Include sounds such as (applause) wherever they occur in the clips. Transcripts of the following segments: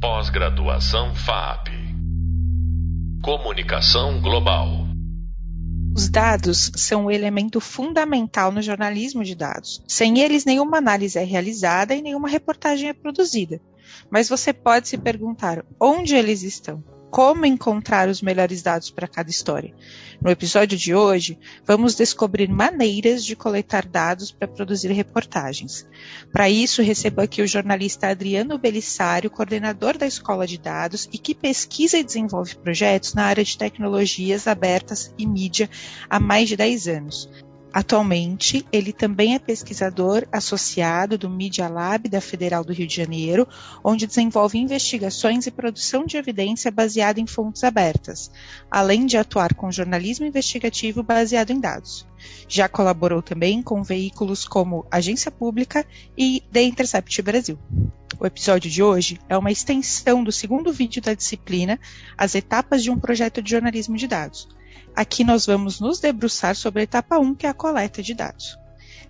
Pós-graduação FAP. Comunicação Global. Os dados são um elemento fundamental no jornalismo de dados. Sem eles, nenhuma análise é realizada e nenhuma reportagem é produzida. Mas você pode se perguntar onde eles estão como encontrar os melhores dados para cada história. No episódio de hoje, vamos descobrir maneiras de coletar dados para produzir reportagens. Para isso, recebo aqui o jornalista Adriano Belissário, coordenador da Escola de Dados e que pesquisa e desenvolve projetos na área de tecnologias abertas e mídia há mais de 10 anos. Atualmente, ele também é pesquisador associado do Media Lab da Federal do Rio de Janeiro, onde desenvolve investigações e produção de evidência baseada em fontes abertas, além de atuar com jornalismo investigativo baseado em dados. Já colaborou também com veículos como Agência Pública e The Intercept Brasil. O episódio de hoje é uma extensão do segundo vídeo da disciplina As Etapas de um Projeto de Jornalismo de Dados Aqui nós vamos nos debruçar sobre a etapa 1, que é a coleta de dados.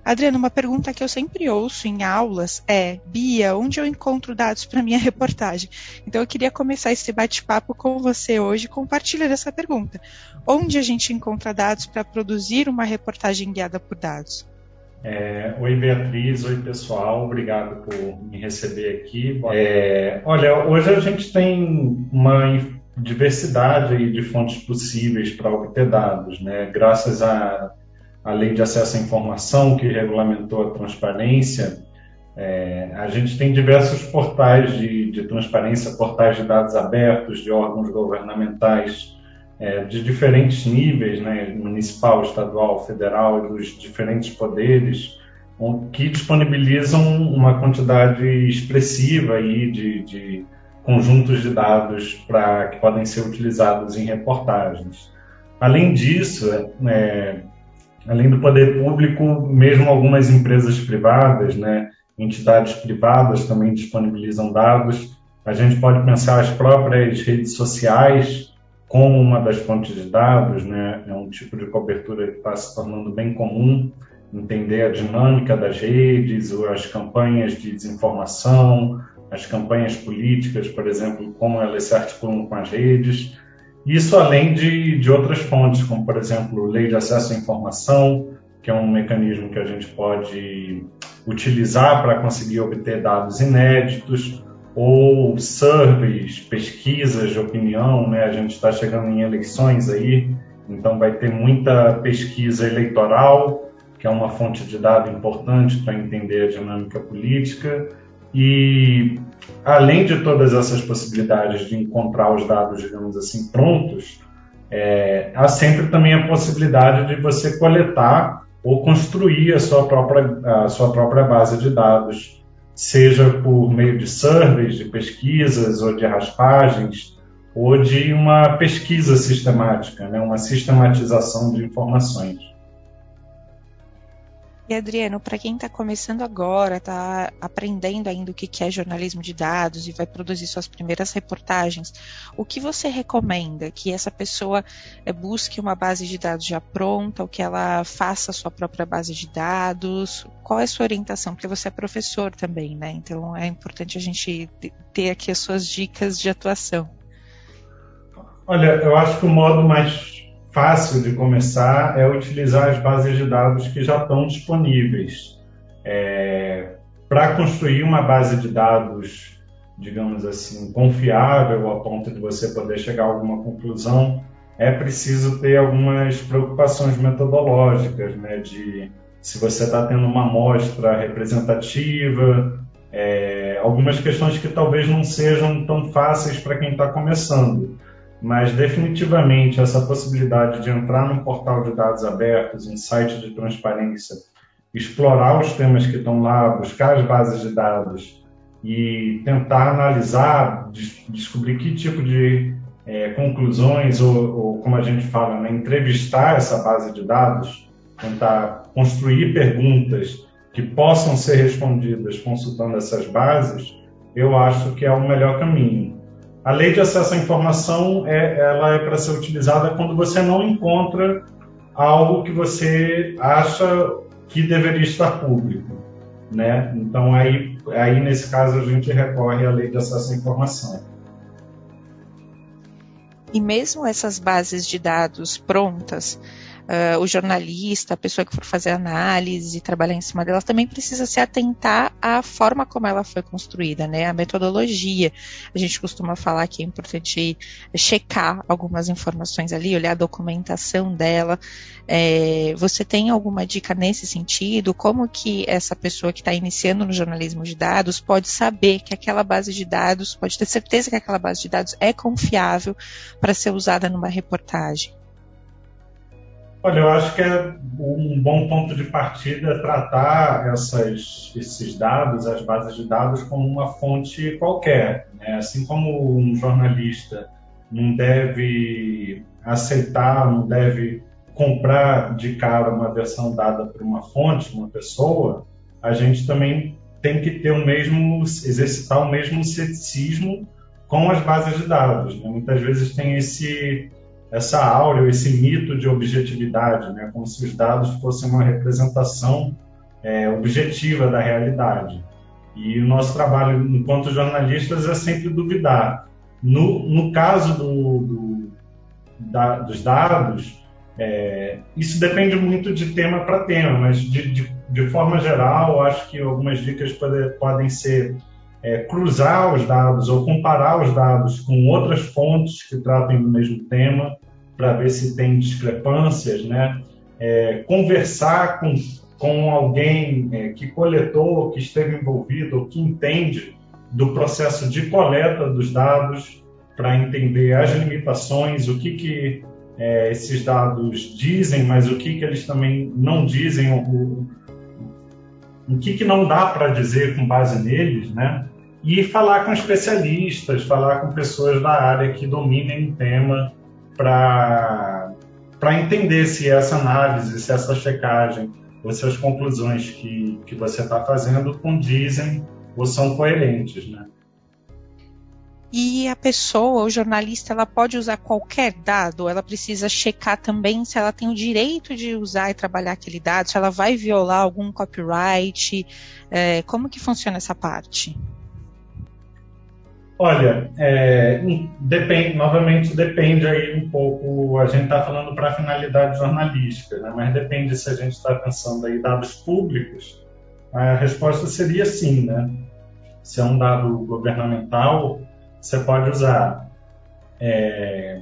Adriano, uma pergunta que eu sempre ouço em aulas é: Bia, onde eu encontro dados para minha (laughs) reportagem? Então eu queria começar esse bate-papo com você hoje, compartilha essa pergunta. Onde a gente encontra dados para produzir uma reportagem guiada por dados? É, oi Beatriz, oi pessoal, obrigado por me receber aqui. É, olha, hoje a gente tem uma diversidade aí de fontes possíveis para obter dados, né? Graças à, à lei de acesso à informação que regulamentou a transparência, é, a gente tem diversos portais de, de, transparência, portais de dados abertos de órgãos governamentais é, de diferentes níveis, né? Municipal, estadual, federal, dos diferentes poderes, que disponibilizam uma quantidade expressiva aí de, de conjuntos de dados para que podem ser utilizados em reportagens. Além disso, é, além do poder público, mesmo algumas empresas privadas, né, entidades privadas também disponibilizam dados. A gente pode pensar as próprias redes sociais como uma das fontes de dados, né, é um tipo de cobertura que está se tornando bem comum. Entender a dinâmica das redes, as campanhas de desinformação, as campanhas políticas, por exemplo, como elas se articulam com as redes. Isso além de, de outras fontes, como, por exemplo, lei de acesso à informação, que é um mecanismo que a gente pode utilizar para conseguir obter dados inéditos, ou surveys, pesquisas de opinião, né? A gente está chegando em eleições aí, então vai ter muita pesquisa eleitoral, que é uma fonte de dado importante para entender a dinâmica política. E além de todas essas possibilidades de encontrar os dados, digamos assim, prontos, é, há sempre também a possibilidade de você coletar ou construir a sua própria, a sua própria base de dados, seja por meio de surveys, de pesquisas ou de raspagens, ou de uma pesquisa sistemática, né, uma sistematização de informações. E Adriano, para quem está começando agora, está aprendendo ainda o que é jornalismo de dados e vai produzir suas primeiras reportagens, o que você recomenda? Que essa pessoa eh, busque uma base de dados já pronta, ou que ela faça a sua própria base de dados? Qual é a sua orientação? Porque você é professor também, né? Então é importante a gente ter aqui as suas dicas de atuação. Olha, eu acho que o modo mais fácil de começar é utilizar as bases de dados que já estão disponíveis. É, Para construir uma base de dados, digamos assim, confiável a ponto de você poder chegar a alguma conclusão, é preciso ter algumas preocupações metodológicas, né? De se você está tendo uma amostra representativa, é, algumas questões que talvez não sejam tão fáceis para quem está começando mas definitivamente essa possibilidade de entrar num portal de dados abertos, em site de transparência, explorar os temas que estão lá, buscar as bases de dados e tentar analisar, descobrir que tipo de é, conclusões ou, ou, como a gente fala, né, entrevistar essa base de dados, tentar construir perguntas que possam ser respondidas consultando essas bases, eu acho que é o melhor caminho. A lei de acesso à informação é, ela é para ser utilizada quando você não encontra algo que você acha que deveria estar público, né? Então aí aí nesse caso a gente recorre à lei de acesso à informação. E mesmo essas bases de dados prontas, uh, o jornalista, a pessoa que for fazer análise e trabalhar em cima dela, também precisa se atentar à forma como ela foi construída, né? A metodologia. A gente costuma falar que é importante checar algumas informações ali, olhar a documentação dela. É, você tem alguma dica nesse sentido? Como que essa pessoa que está iniciando no jornalismo de dados pode saber que aquela base de dados, pode ter certeza que aquela base de dados é confiável para ser usada numa reportagem? Olha, eu acho que é um bom ponto de partida tratar essas, esses dados, as bases de dados, como uma fonte qualquer. Né? Assim como um jornalista não deve aceitar, não deve comprar de cara uma versão dada por uma fonte, uma pessoa, a gente também tem que ter o mesmo, exercitar o mesmo ceticismo com as bases de dados. Né? Muitas vezes tem esse essa áurea, esse mito de objetividade, né? como se os dados fossem uma representação é, objetiva da realidade. E o nosso trabalho enquanto jornalistas é sempre duvidar. No, no caso do, do, da, dos dados, é, isso depende muito de tema para tema, mas de, de, de, forma geral, acho que algumas dicas pode, podem ser é, cruzar os dados ou comparar os dados com outras fontes que tratem do mesmo tema para ver se tem discrepâncias, né? É, conversar com, com alguém é, que coletou, que esteve envolvido ou que entende do processo de coleta dos dados para entender as limitações, o que, que é, esses dados dizem, mas o que, que eles também não dizem, o, o que, que não dá para dizer com base neles, né? e falar com especialistas, falar com pessoas da área que dominem o tema para entender se essa análise, se essa checagem, ou se as conclusões que, que você está fazendo condizem ou são coerentes, né? E a pessoa, o jornalista, ela pode usar qualquer dado, ela precisa checar também se ela tem o direito de usar e trabalhar aquele dado, se ela vai violar algum copyright, é, como que funciona essa parte? Olha, é, depende, novamente depende aí um pouco, a gente está falando para finalidade jornalística, né? mas depende se a gente está pensando aí dados públicos, a resposta seria sim, né? Se é um dado governamental, você pode usar. É,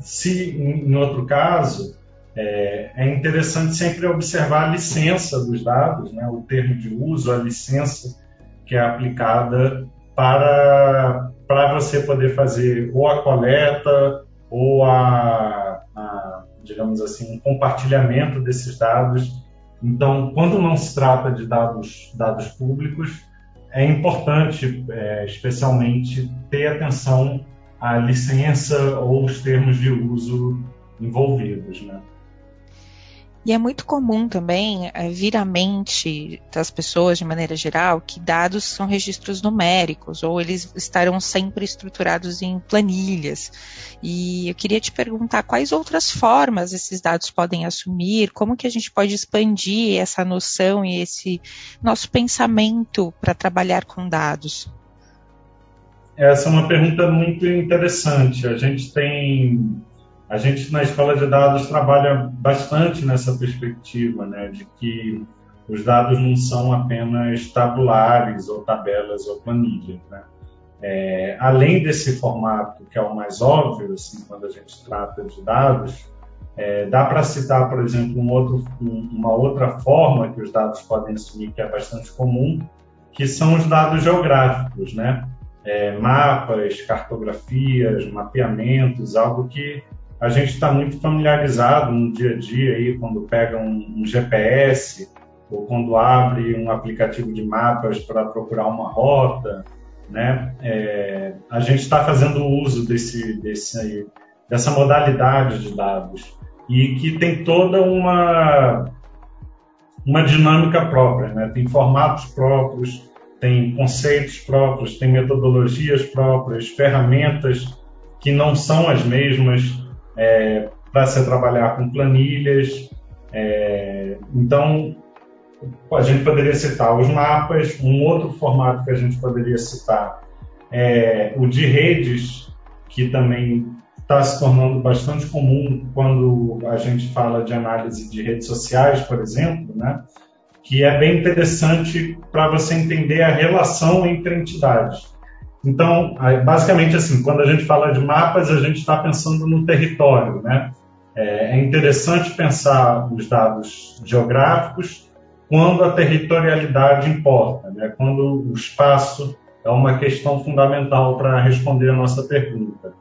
se, em outro caso, é, é, interessante sempre observar a licença dos dados, né? o termo de uso, a licença que é aplicada para, para você poder fazer ou a coleta ou a, a, digamos assim, um compartilhamento desses dados. Então, quando não se trata de dados, dados públicos, é importante, é, especialmente, ter atenção à licença ou os termos de uso envolvidos, né? E é muito comum também é, vir à mente das pessoas, de maneira geral, que dados são registros numéricos, ou eles estarão sempre estruturados em planilhas. E eu queria te perguntar quais outras formas esses dados podem assumir, como que a gente pode expandir essa noção e esse nosso pensamento para trabalhar com dados. Essa é uma pergunta muito interessante. A gente tem a gente na escola de dados trabalha bastante nessa perspectiva, né, de que os dados não são apenas tabulares ou tabelas ou planilhas, né? É, além desse formato que é o mais óbvio, assim, quando a gente trata de dados, é, dá para citar, por exemplo, um outro, um, uma outra forma que os dados podem assumir que é bastante comum, que são os dados geográficos, né? É, mapas, cartografias, mapeamentos, algo que a gente está muito familiarizado no dia a dia aí quando pega um, um GPS ou quando abre um aplicativo de mapas para procurar uma rota, né? É, a gente está fazendo uso desse, desse, dessa modalidade de dados e que tem toda uma uma dinâmica própria, né? Tem formatos próprios, tem conceitos próprios, tem metodologias próprias, ferramentas que não são as mesmas é, para se trabalhar com planilhas. É, então, a gente poderia citar os mapas, um outro formato que a gente poderia citar é o de redes, que também está se tornando bastante comum quando a gente fala de análise de redes sociais, por exemplo, né? que é bem interessante para você entender a relação entre entidades. Então, basicamente assim, quando a gente fala de mapas, a gente está pensando no território, né? É, é interessante pensar os dados geográficos quando a territorialidade importa, né? quando o espaço é uma questão fundamental para responder a nossa pergunta.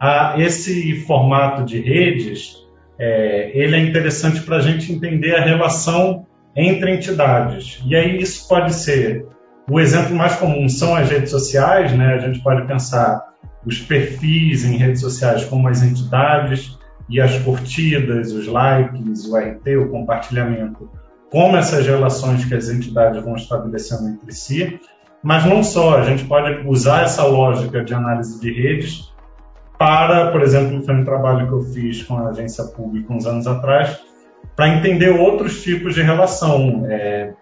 Ah, esse formato de redes, é, ele é interessante para a gente entender a relação entre entidades. E aí isso pode ser o exemplo mais comum são as redes sociais, né? A gente pode pensar os perfis em redes sociais como as entidades e as curtidas, os likes, o RT, o compartilhamento, como essas relações que as entidades vão estabelecendo entre si. Mas não só, a gente pode usar essa lógica de análise de redes para, por exemplo, foi um trabalho que eu fiz com a agência pública uns anos atrás, para entender outros tipos de relação. É,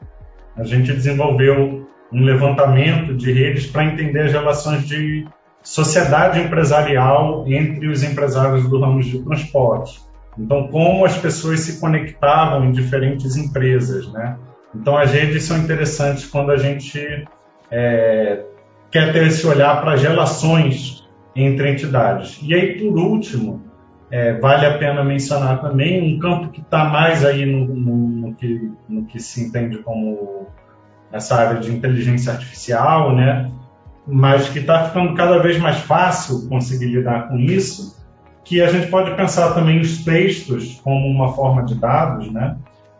a gente desenvolveu um levantamento de redes para entender as relações de sociedade empresarial entre os empresários do ramo de transporte. Então, como as pessoas se conectavam em diferentes empresas, né? Então, as redes são interessantes quando a gente é, quer ter esse olhar para as relações entre entidades. E aí, por último, é, vale a pena mencionar também um campo que está mais aí no, no, no, que, no que se entende como essa área de inteligência artificial, né? Mas que está ficando cada vez mais fácil conseguir lidar com isso, que a gente pode pensar também os textos como uma forma de dados, né?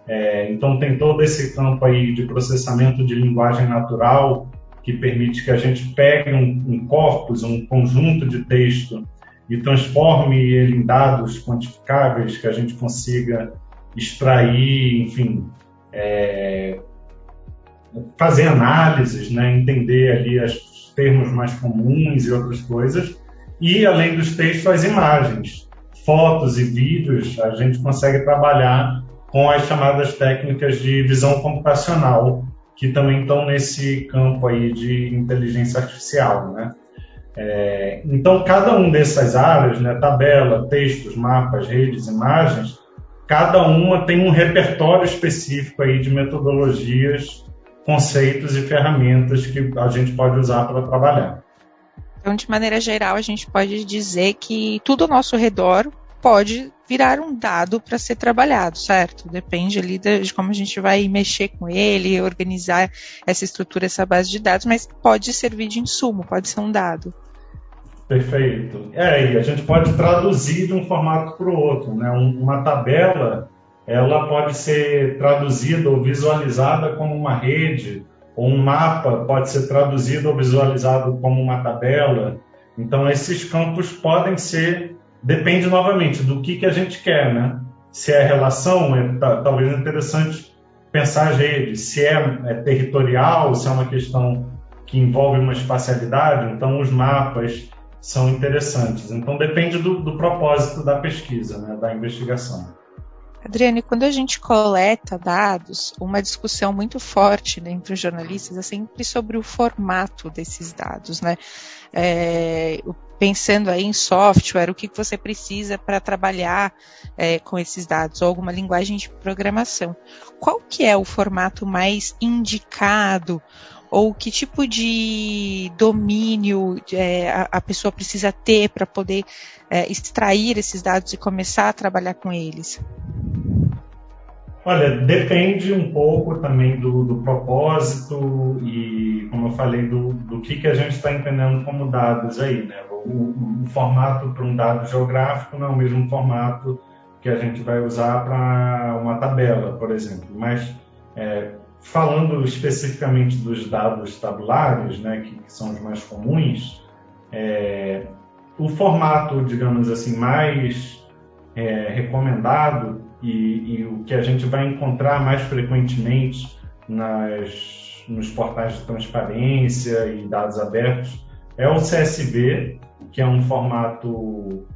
É, então tem todo esse campo aí de processamento de linguagem natural que permite que a gente pegue um, um corpus, um conjunto de texto e transforme ele em dados quantificáveis que a gente consiga extrair, enfim, é, fazer análises, né, entender ali os termos mais comuns e outras coisas. E, além dos textos, as imagens, fotos e vídeos, a gente consegue trabalhar com as chamadas técnicas de visão computacional, que também estão nesse campo aí de inteligência artificial, né? É, então, cada um dessas áreas, né, tabela, textos, mapas, redes, imagens, cada uma tem um repertório específico aí de metodologias, conceitos e ferramentas que a gente pode usar para trabalhar. Então, de maneira geral, a gente pode dizer que tudo ao nosso redor pode virar um dado para ser trabalhado, certo? Depende ali de como a gente vai mexer com ele, organizar essa estrutura, essa base de dados, mas pode servir de insumo, pode ser um dado. Perfeito. É, e a gente pode traduzir de um formato para o outro. Né? Uma tabela ela pode ser traduzida ou visualizada como uma rede, ou um mapa pode ser traduzido ou visualizado como uma tabela. Então, esses campos podem ser, depende novamente do que, que a gente quer, né? Se é relação, é, tá, talvez interessante pensar as redes. Se é, é territorial, se é uma questão que envolve uma espacialidade, então os mapas são interessantes. Então depende do, do propósito da pesquisa, né, da investigação. Adriane, quando a gente coleta dados, uma discussão muito forte né, entre os jornalistas é sempre sobre o formato desses dados, né? É, pensando aí em software, o que você precisa para trabalhar é, com esses dados, ou alguma linguagem de programação. Qual que é o formato mais indicado ou que tipo de domínio é, a, a, pessoa precisa ter para poder é, extrair esses dados e começar a trabalhar com eles? Olha, depende um pouco também do, do propósito e, como eu falei, do, do que, que a gente está entendendo como dados aí, né? O, o, formato para um dado geográfico não é o mesmo formato que a gente vai usar para uma tabela, por exemplo. Mas é, falando especificamente dos dados tabulares, né, que, que são os mais comuns, é, o formato, digamos assim, mais é, recomendado e, e, o que a gente vai encontrar mais frequentemente nas, nos portais de transparência e dados abertos é o CSV, que é um formato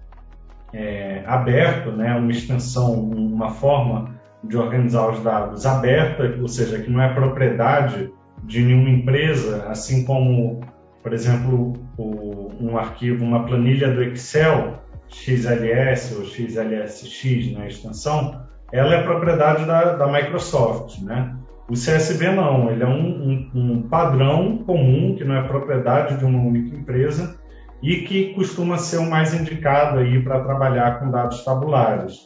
é, aberto, né, uma extensão, uma forma de organizar os dados aberta, ou seja, que não é propriedade de nenhuma empresa, assim como, por exemplo, o, um arquivo, uma planilha do Excel, XLS ou XLSX na extensão, ela é propriedade da, da Microsoft, né? O CSV não, ele é um, um, um, padrão comum que não é propriedade de uma única empresa e que costuma ser o mais indicado aí para trabalhar com dados tabulares.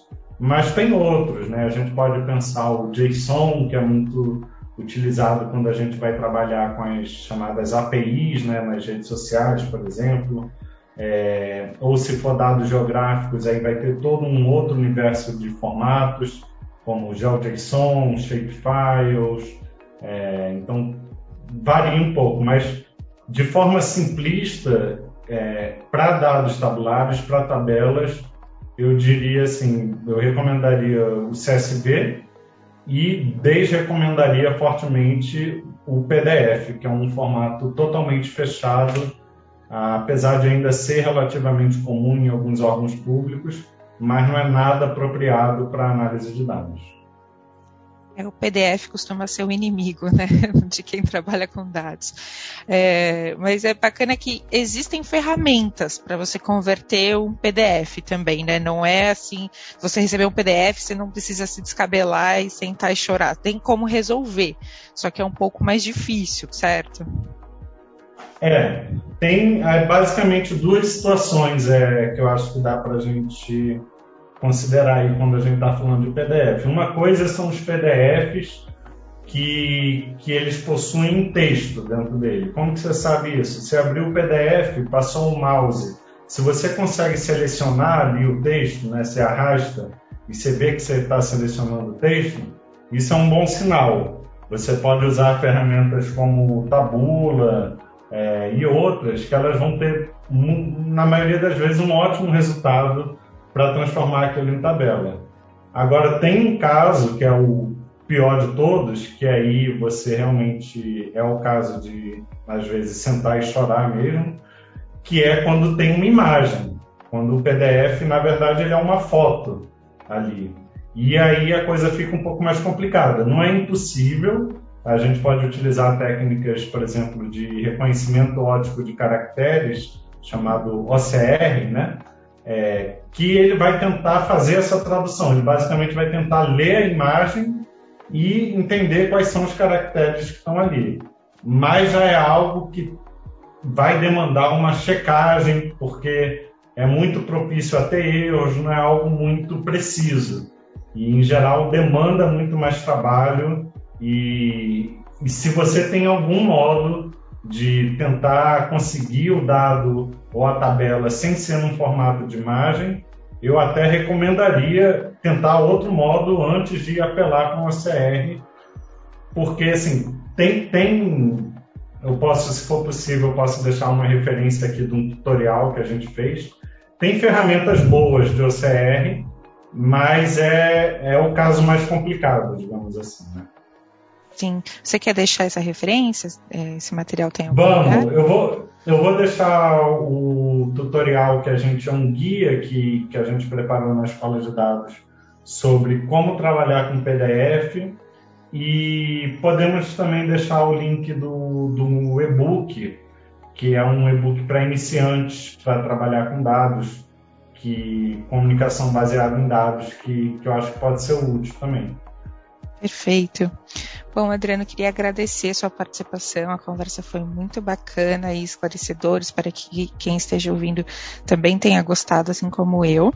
Mas tem outros, né? A gente pode pensar o JSON, que é muito utilizado quando a gente vai trabalhar com as chamadas APIs, né, nas redes sociais, por exemplo. É, ou se for dados geográficos, aí vai ter todo um outro universo de formatos, como GeoJSON, Shapefiles. É, então, varia um pouco, mas de forma simplista, é, para dados tabulares, para tabelas, eu diria assim, eu recomendaria o CSV e desrecomendaria fortemente o PDF, que é um formato totalmente fechado, apesar de ainda ser relativamente comum em alguns órgãos públicos, mas não é nada apropriado para análise de dados. É, o PDF costuma ser o inimigo né, (laughs) de quem trabalha com dados. É, mas é bacana que existem ferramentas para você converter um PDF também, né? Não é assim, você receber um PDF, você não precisa se descabelar e sentar e chorar. Tem como resolver, só que é um pouco mais difícil, certo? É, tem é, basicamente duas situações é, que eu acho que dá para a gente considerar aí quando a gente está falando de PDF. Uma coisa são os PDFs que, que eles possuem texto dentro dele. Como que você sabe isso? Você abriu o PDF, passou o mouse. Se você consegue selecionar ali o texto, né, você arrasta e você vê que você está selecionando o texto, isso é um bom sinal. Você pode usar ferramentas como Tabula é, e outras que elas vão ter, na maioria das vezes, um ótimo resultado para transformar aquilo em tabela. Agora, tem um caso que é o pior de todos, que aí você realmente é o caso de, às vezes, sentar e chorar mesmo, que é quando tem uma imagem. Quando o PDF, na verdade, ele é uma foto ali. E aí a coisa fica um pouco mais complicada. Não é impossível, a gente pode utilizar técnicas, por exemplo, de reconhecimento ótico de caracteres, chamado OCR, né? É, que ele vai tentar fazer essa tradução. Ele basicamente vai tentar ler a imagem e entender quais são os caracteres que estão ali. Mas já é algo que vai demandar uma checagem, porque é muito propício a ter erros, não é algo muito preciso. E, em geral, demanda muito mais trabalho. E, e se você tem algum modo de tentar conseguir o dado ou a tabela sem ser num formato de imagem, eu até recomendaria tentar outro modo antes de apelar com o OCR, porque assim, tem, tem eu posso, se for possível, eu posso deixar uma referência aqui de um tutorial que a gente fez. Tem ferramentas boas de OCR, mas é, é o caso mais complicado, digamos assim. Né? Sim. Você quer deixar essa referência? É, esse material tem algum Vamos, eu vou, eu vou deixar o tutorial que a gente é um guia que, que a gente preparou na escola de dados sobre como trabalhar com PDF e podemos também deixar o link do, do e-book, que é um e-book para iniciantes para trabalhar com dados, que comunicação baseada em dados, que, que eu acho que pode ser útil também. Perfeito. Bom, Adriano, queria agradecer a sua participação. A conversa foi muito bacana e esclarecedora. Espero que quem esteja ouvindo também tenha gostado, assim como eu.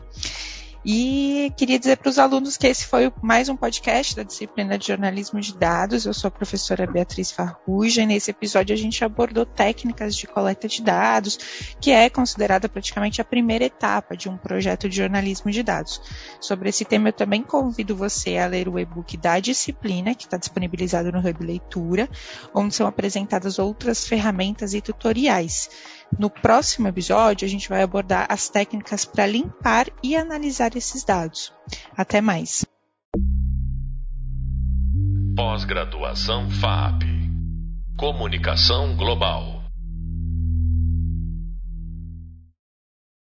E queria dizer para os alunos que esse foi mais um podcast da disciplina de jornalismo de dados. Eu sou a professora Beatriz Farruja e nesse episódio a gente abordou técnicas de coleta de dados, que é considerada praticamente a primeira etapa de um projeto de jornalismo de dados. Sobre esse tema eu também convido você a ler o e-book da disciplina, que está disponibilizado no Hub Leitura, onde são apresentadas outras ferramentas e tutoriais. No próximo episódio, a gente vai abordar as técnicas para limpar e analisar esses dados. Até mais. Pós-graduação FAP Comunicação Global